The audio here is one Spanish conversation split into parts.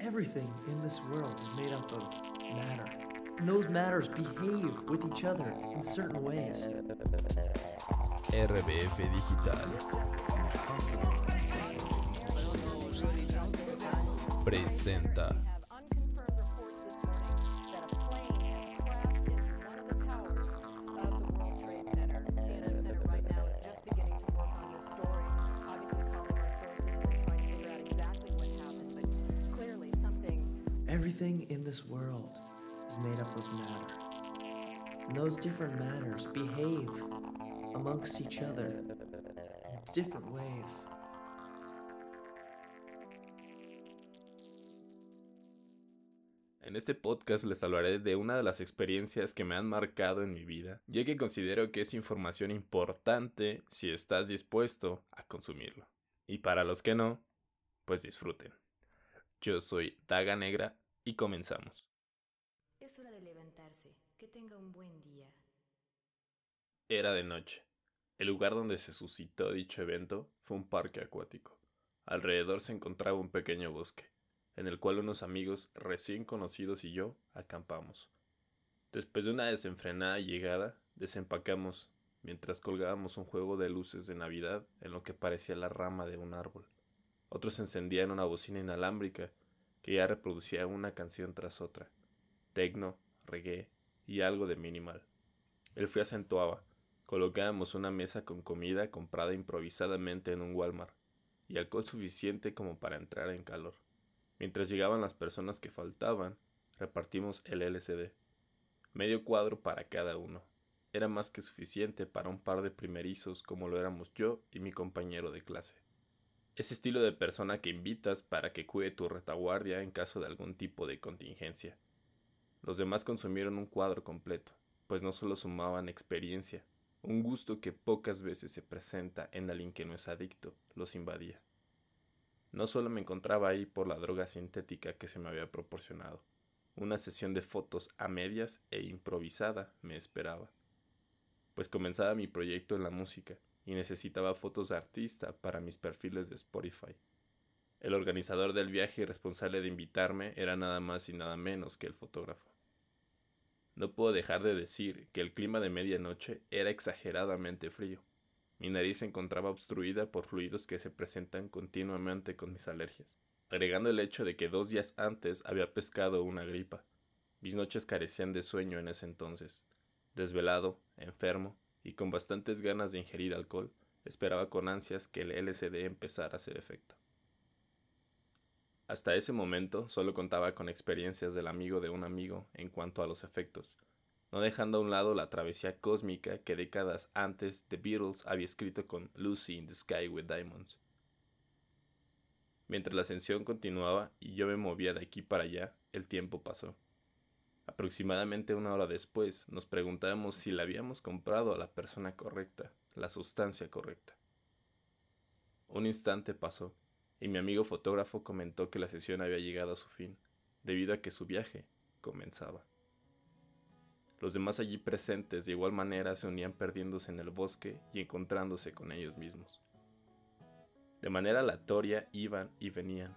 Everything in this world is made up of matter. And those matters behave with each other in certain ways. RBF Digital presenta Everything in this world is made up of matter. And those different matters behave amongst each other in different ways. En este podcast les hablaré de una de las experiencias que me han marcado en mi vida, ya que considero que es información importante si estás dispuesto a consumirlo. Y para los que no, pues disfruten. Yo soy Daga Negra y comenzamos. Es hora de levantarse. Que tenga un buen día. Era de noche. El lugar donde se suscitó dicho evento fue un parque acuático. Alrededor se encontraba un pequeño bosque, en el cual unos amigos recién conocidos y yo acampamos. Después de una desenfrenada llegada, desempacamos mientras colgábamos un juego de luces de Navidad en lo que parecía la rama de un árbol. Otros encendían una bocina inalámbrica que ya reproducía una canción tras otra, tecno, reggae y algo de minimal. El frío acentuaba. Colocábamos una mesa con comida comprada improvisadamente en un Walmart y alcohol suficiente como para entrar en calor. Mientras llegaban las personas que faltaban, repartimos el LCD. Medio cuadro para cada uno. Era más que suficiente para un par de primerizos como lo éramos yo y mi compañero de clase. Ese estilo de persona que invitas para que cuide tu retaguardia en caso de algún tipo de contingencia. Los demás consumieron un cuadro completo, pues no solo sumaban experiencia, un gusto que pocas veces se presenta en alguien que no es adicto, los invadía. No solo me encontraba ahí por la droga sintética que se me había proporcionado, una sesión de fotos a medias e improvisada me esperaba, pues comenzaba mi proyecto en la música y necesitaba fotos de artista para mis perfiles de Spotify. El organizador del viaje y responsable de invitarme era nada más y nada menos que el fotógrafo. No puedo dejar de decir que el clima de medianoche era exageradamente frío. Mi nariz se encontraba obstruida por fluidos que se presentan continuamente con mis alergias, agregando el hecho de que dos días antes había pescado una gripa. Mis noches carecían de sueño en ese entonces. Desvelado, enfermo y con bastantes ganas de ingerir alcohol, esperaba con ansias que el LCD empezara a hacer efecto. Hasta ese momento solo contaba con experiencias del amigo de un amigo en cuanto a los efectos, no dejando a un lado la travesía cósmica que décadas antes The Beatles había escrito con Lucy in the Sky with Diamonds. Mientras la ascensión continuaba y yo me movía de aquí para allá, el tiempo pasó. Aproximadamente una hora después nos preguntábamos si le habíamos comprado a la persona correcta, la sustancia correcta. Un instante pasó y mi amigo fotógrafo comentó que la sesión había llegado a su fin, debido a que su viaje comenzaba. Los demás allí presentes de igual manera se unían perdiéndose en el bosque y encontrándose con ellos mismos. De manera aleatoria iban y venían,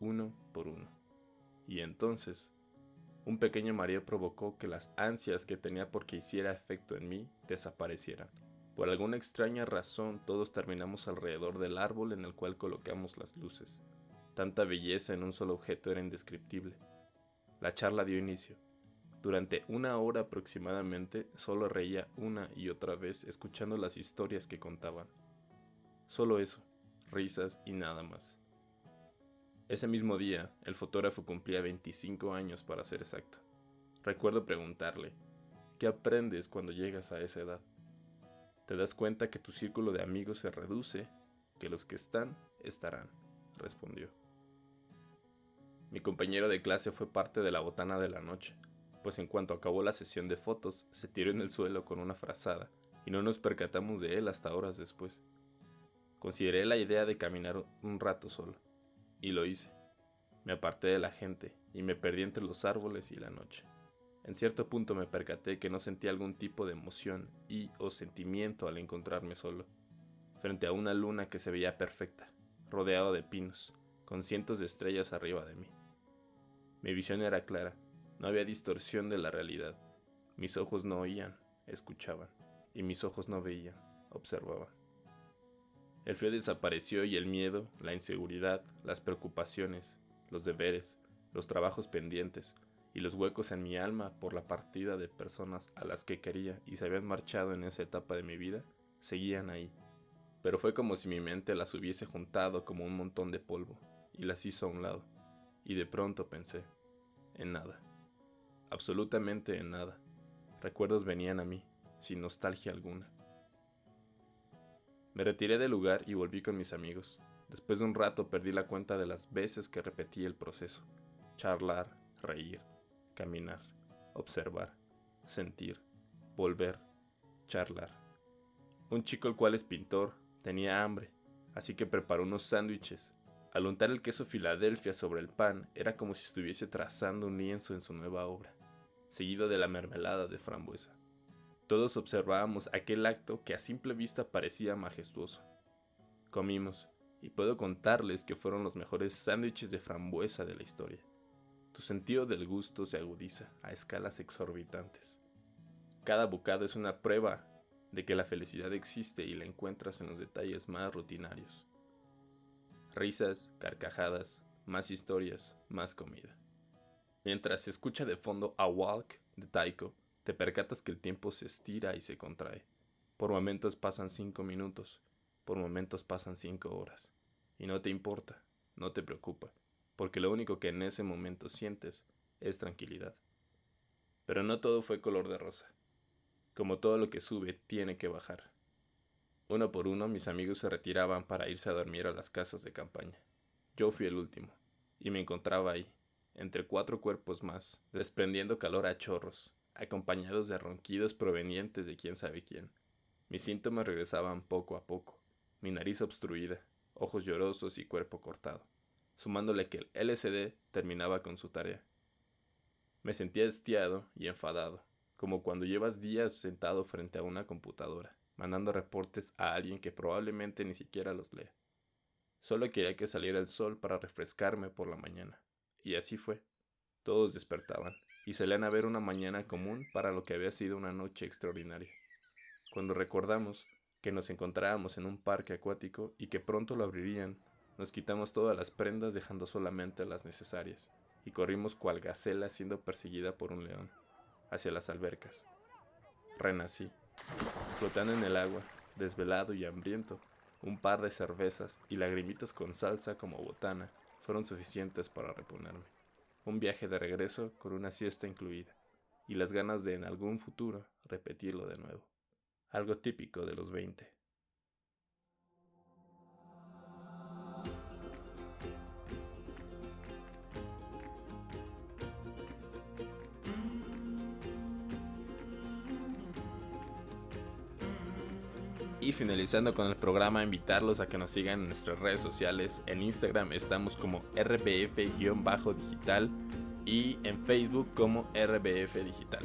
uno por uno. Y entonces, un pequeño mareo provocó que las ansias que tenía porque hiciera efecto en mí desaparecieran. Por alguna extraña razón todos terminamos alrededor del árbol en el cual colocamos las luces. Tanta belleza en un solo objeto era indescriptible. La charla dio inicio. Durante una hora aproximadamente solo reía una y otra vez escuchando las historias que contaban. Solo eso, risas y nada más. Ese mismo día, el fotógrafo cumplía 25 años para ser exacto. Recuerdo preguntarle, ¿qué aprendes cuando llegas a esa edad? Te das cuenta que tu círculo de amigos se reduce, que los que están, estarán, respondió. Mi compañero de clase fue parte de la botana de la noche, pues en cuanto acabó la sesión de fotos, se tiró en el suelo con una frazada, y no nos percatamos de él hasta horas después. Consideré la idea de caminar un rato solo, y lo hice. Me aparté de la gente y me perdí entre los árboles y la noche. En cierto punto me percaté que no sentía algún tipo de emoción y o sentimiento al encontrarme solo, frente a una luna que se veía perfecta, rodeado de pinos, con cientos de estrellas arriba de mí. Mi visión era clara, no había distorsión de la realidad. Mis ojos no oían, escuchaban, y mis ojos no veían, observaban. El frío desapareció y el miedo, la inseguridad, las preocupaciones, los deberes, los trabajos pendientes y los huecos en mi alma por la partida de personas a las que quería y se habían marchado en esa etapa de mi vida, seguían ahí. Pero fue como si mi mente las hubiese juntado como un montón de polvo y las hizo a un lado. Y de pronto pensé, en nada. Absolutamente en nada. Recuerdos venían a mí, sin nostalgia alguna. Me retiré del lugar y volví con mis amigos. Después de un rato perdí la cuenta de las veces que repetí el proceso. Charlar, reír, caminar, observar, sentir, volver, charlar. Un chico el cual es pintor tenía hambre, así que preparó unos sándwiches. Al untar el queso Filadelfia sobre el pan era como si estuviese trazando un lienzo en su nueva obra, seguido de la mermelada de frambuesa. Todos observábamos aquel acto que a simple vista parecía majestuoso. Comimos, y puedo contarles que fueron los mejores sándwiches de frambuesa de la historia. Tu sentido del gusto se agudiza a escalas exorbitantes. Cada bocado es una prueba de que la felicidad existe y la encuentras en los detalles más rutinarios. Risas, carcajadas, más historias, más comida. Mientras se escucha de fondo A Walk de Taiko, te percatas que el tiempo se estira y se contrae. Por momentos pasan cinco minutos, por momentos pasan cinco horas. Y no te importa, no te preocupa, porque lo único que en ese momento sientes es tranquilidad. Pero no todo fue color de rosa. Como todo lo que sube, tiene que bajar. Uno por uno mis amigos se retiraban para irse a dormir a las casas de campaña. Yo fui el último, y me encontraba ahí, entre cuatro cuerpos más, desprendiendo calor a chorros, acompañados de ronquidos provenientes de quién sabe quién. Mis síntomas regresaban poco a poco, mi nariz obstruida, ojos llorosos y cuerpo cortado, sumándole que el LCD terminaba con su tarea. Me sentía estiado y enfadado, como cuando llevas días sentado frente a una computadora, mandando reportes a alguien que probablemente ni siquiera los lee. Solo quería que saliera el sol para refrescarme por la mañana. Y así fue. Todos despertaban y salían a ver una mañana común para lo que había sido una noche extraordinaria. Cuando recordamos que nos encontrábamos en un parque acuático y que pronto lo abrirían, nos quitamos todas las prendas dejando solamente las necesarias, y corrimos cual gacela siendo perseguida por un león hacia las albercas. Renací, flotando en el agua, desvelado y hambriento. Un par de cervezas y lagrimitas con salsa como botana fueron suficientes para reponerme. Un viaje de regreso con una siesta incluida, y las ganas de en algún futuro repetirlo de nuevo. Algo típico de los 20. Y finalizando con el programa, invitarlos a que nos sigan en nuestras redes sociales. En Instagram estamos como rbf-digital y en Facebook como rbf digital.